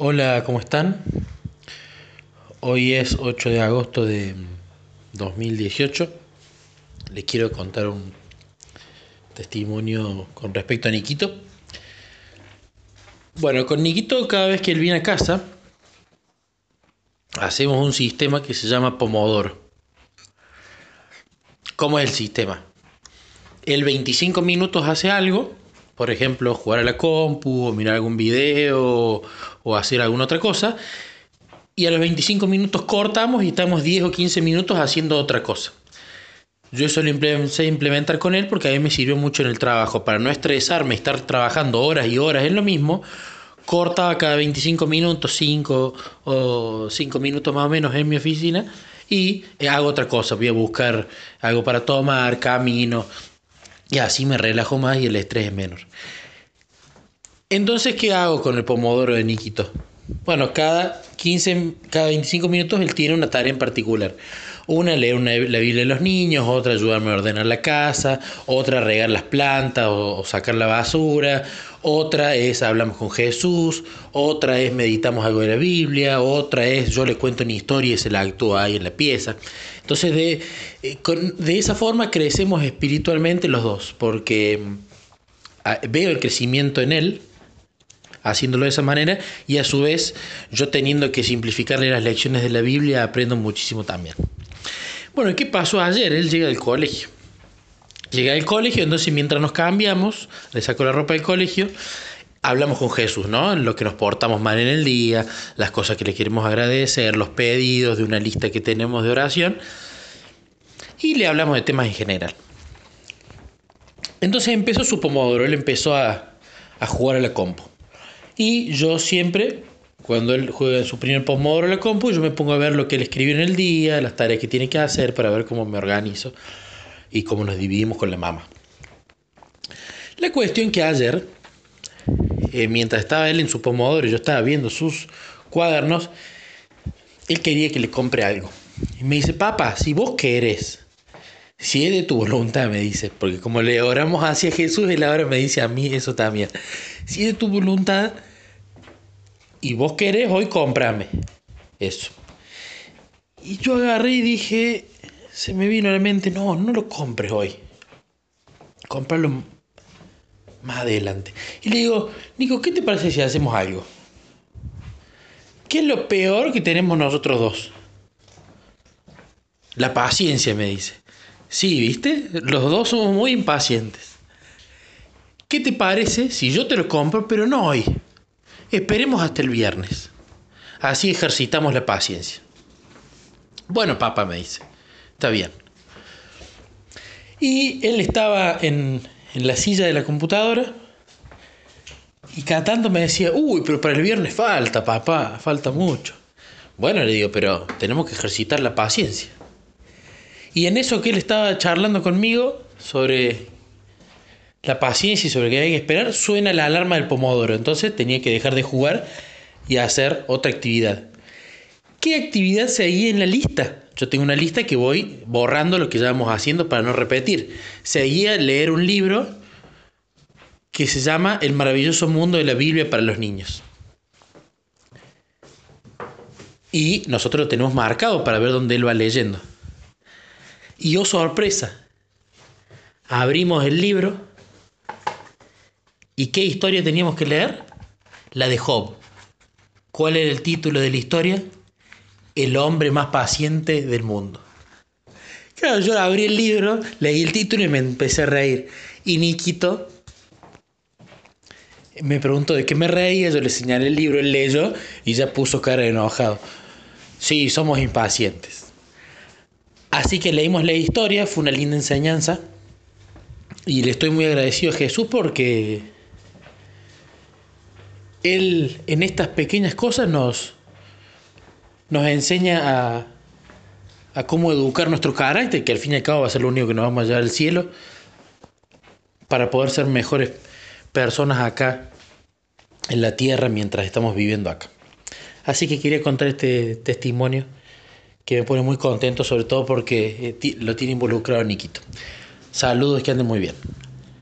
Hola, ¿cómo están? Hoy es 8 de agosto de 2018. Les quiero contar un testimonio con respecto a Niquito. Bueno, con Niquito cada vez que él viene a casa, hacemos un sistema que se llama Pomodoro. ¿Cómo es el sistema? El 25 minutos hace algo, por ejemplo, jugar a la compu, o mirar algún video, o hacer alguna otra cosa, y a los 25 minutos cortamos y estamos 10 o 15 minutos haciendo otra cosa. Yo eso lo empecé a implementar con él porque a mí me sirvió mucho en el trabajo. Para no estresarme, estar trabajando horas y horas en lo mismo, cortaba cada 25 minutos, 5 o 5 minutos más o menos en mi oficina y hago otra cosa. Voy a buscar algo para tomar, camino, y así me relajo más y el estrés es menor. Entonces, ¿qué hago con el pomodoro de Nikito? Bueno, cada 15, cada 25 minutos él tiene una tarea en particular. Una, leer una, la Biblia de los niños, otra, ayudarme a ordenar la casa, otra, regar las plantas o, sacar la basura, otra es hablamos con Jesús, otra es meditamos algo de la Biblia, otra es yo le cuento una historia y se la actúa ahí en la pieza. Entonces, de, eh, de esa forma crecemos espiritualmente los dos, porque ah, veo el crecimiento en él, haciéndolo de esa manera y a su vez yo teniendo que simplificarle las lecciones de la Biblia aprendo muchísimo también. Bueno, ¿qué pasó ayer? Él llega del colegio. Llega del colegio, entonces mientras nos cambiamos, le saco la ropa del colegio, hablamos con Jesús, ¿no? Lo que nos portamos mal en el día, las cosas que le queremos agradecer, los pedidos de una lista que tenemos de oración. Y le hablamos de temas en general. Entonces empezó su pomodoro, él empezó a, jugar a la compo. Y yo siempre cuando él juega su primer pomodoro en la compu, yo me pongo a ver lo que él escribió en el día, las tareas que tiene que hacer para ver cómo me organizo y cómo nos dividimos con la mamá. La cuestión que ayer, eh, mientras estaba él en su pomodoro y yo estaba viendo sus cuadernos, él quería que le compre algo. Y me dice, papá, si vos querés, si es de tu voluntad, me dice, porque como le oramos hacia Jesús, él ahora me dice a mí eso también. Si es de tu voluntad, y vos querés hoy cómprame eso. Y yo agarré y dije, se me vino a la mente, no, no lo compres hoy. Cómpralo más adelante. Y le digo, Nico, ¿qué te parece si hacemos algo? ¿Qué es lo peor que tenemos nosotros dos? La paciencia, me dice. Sí, ¿viste? Los dos somos muy impacientes. ¿Qué te parece si yo te lo compro, pero no hoy? Esperemos hasta el viernes. Así ejercitamos la paciencia. Bueno, papá me dice, está bien. Y él estaba en, la silla de la computadora y cada me decía, uy, pero para el viernes falta, papá, falta mucho. Bueno, le digo, pero tenemos que ejercitar la paciencia. Y en eso que él estaba charlando conmigo sobre la paciencia y sobre qué hay que esperar, suena la alarma del pomodoro. Entonces tenía que dejar de jugar y hacer otra actividad. ¿Qué actividad seguía en la lista? Yo tengo una lista que voy borrando lo que ya vamos haciendo para no repetir. Seguía leer un libro que se llama El maravilloso mundo de la Biblia para los niños. Y nosotros lo tenemos marcado para ver dónde él va leyendo. Y oh sorpresa, abrimos el libro ¿Y qué historia teníamos que leer? La de Job. ¿Cuál era el título de la historia? El hombre más paciente del mundo. Claro, yo abrí el libro, leí el título y me empecé a reír. Y Nikito me preguntó de qué me reía, yo le señalé el libro, él leyó y ya puso cara enojado. Sí, somos impacientes. Así que leímos la historia, fue una linda enseñanza. Y le estoy muy agradecido a Jesús porque él en estas pequeñas cosas nos, nos enseña a, cómo educar nuestro carácter, que al fin y al cabo va a ser lo único que nos vamos a llevar al cielo, para poder ser mejores personas acá en la tierra mientras estamos viviendo acá. Así que quería contar este testimonio que me pone muy contento, sobre todo porque eh, lo tiene involucrado Niquito. Saludos, que anden muy bien.